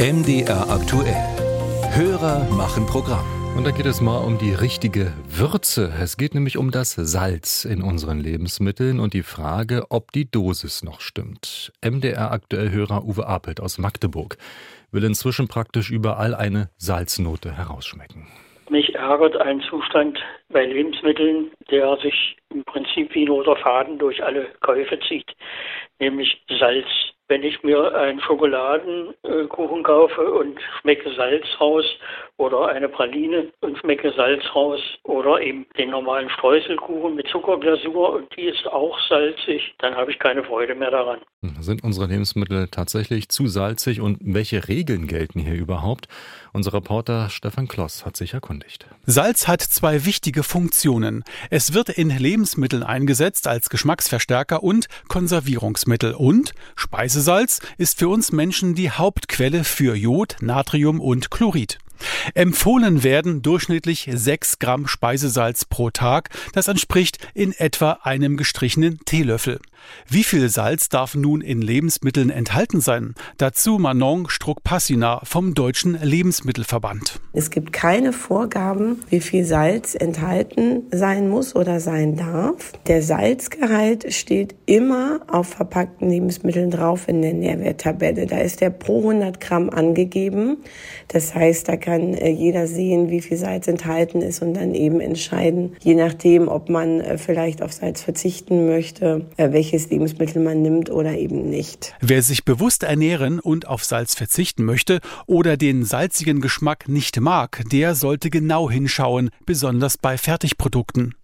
MDR aktuell. Hörer machen Programm. Und da geht es mal um die richtige Würze. Es geht nämlich um das Salz in unseren Lebensmitteln und die Frage, ob die Dosis noch stimmt. MDR aktuell Hörer Uwe Apelt aus Magdeburg will inzwischen praktisch überall eine Salznote herausschmecken. Mich ärgert ein Zustand bei Lebensmitteln, der sich im Prinzip wie ein roter Faden durch alle Käufe zieht, nämlich Salz. Wenn ich mir einen Schokoladenkuchen kaufe und schmecke Salz raus oder eine Praline und schmecke Salz raus oder eben den normalen Streuselkuchen mit Zuckerglasur und die ist auch salzig, dann habe ich keine Freude mehr daran. Sind unsere Lebensmittel tatsächlich zu salzig und welche Regeln gelten hier überhaupt? Unser Reporter Stefan Kloss hat sich erkundigt. Salz hat zwei wichtige Funktionen. Es wird in Lebensmitteln eingesetzt als Geschmacksverstärker und Konservierungsmittel und Speisesalz ist für uns Menschen die Hauptquelle für Jod, Natrium und Chlorid. Empfohlen werden durchschnittlich 6 Gramm Speisesalz pro Tag. Das entspricht in etwa einem gestrichenen Teelöffel. Wie viel Salz darf nun in Lebensmitteln enthalten sein? Dazu Manon Struck-Passina vom Deutschen Lebensmittelverband. Es gibt keine Vorgaben, wie viel Salz enthalten sein muss oder sein darf. Der Salzgehalt steht immer auf verpackten Lebensmitteln drauf in der Nährwerttabelle. Da ist der pro 100 Gramm angegeben. Das heißt, da kann jeder sehen, wie viel Salz enthalten ist und dann eben entscheiden, je nachdem, ob man äh, vielleicht auf Salz verzichten möchte, äh, welches Lebensmittel man nimmt oder eben nicht. Wer sich bewusst ernähren und auf Salz verzichten möchte oder den salzigen Geschmack nicht mag, der sollte genau hinschauen, besonders bei Fertigprodukten.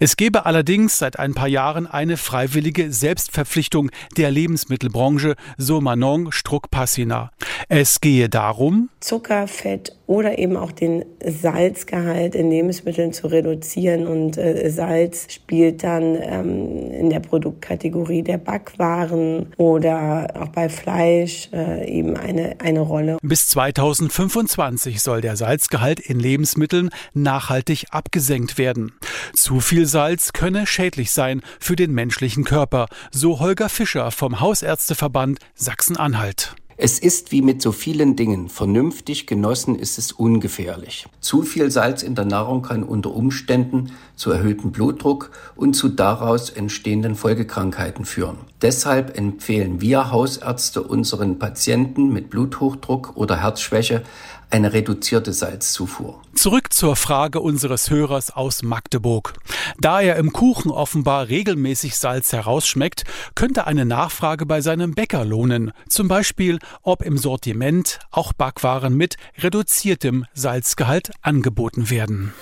Es gebe allerdings seit ein paar Jahren eine freiwillige Selbstverpflichtung der Lebensmittelbranche, so Manon Struck-Passina. Es gehe darum, Zucker, Fett oder eben auch den Salzgehalt in Lebensmitteln zu reduzieren. Und äh, Salz spielt dann ähm, in der Produktkategorie der Backwaren oder auch bei Fleisch äh, eben eine, eine Rolle. Bis 2025 soll der Salzgehalt in Lebensmitteln nachhaltig abgesenkt werden. Zu viel Salz könne schädlich sein für den menschlichen Körper, so Holger Fischer vom Hausärzteverband Sachsen-Anhalt. Es ist wie mit so vielen Dingen. Vernünftig genossen ist es ungefährlich. Zu viel Salz in der Nahrung kann unter Umständen zu erhöhtem Blutdruck und zu daraus entstehenden Folgekrankheiten führen. Deshalb empfehlen wir Hausärzte unseren Patienten mit Bluthochdruck oder Herzschwäche eine reduzierte Salzzufuhr. Zurück zur Frage unseres Hörers aus Magdeburg. Da er im Kuchen offenbar regelmäßig Salz herausschmeckt, könnte eine Nachfrage bei seinem Bäcker lohnen. Zum Beispiel, ob im Sortiment auch Backwaren mit reduziertem Salzgehalt angeboten werden.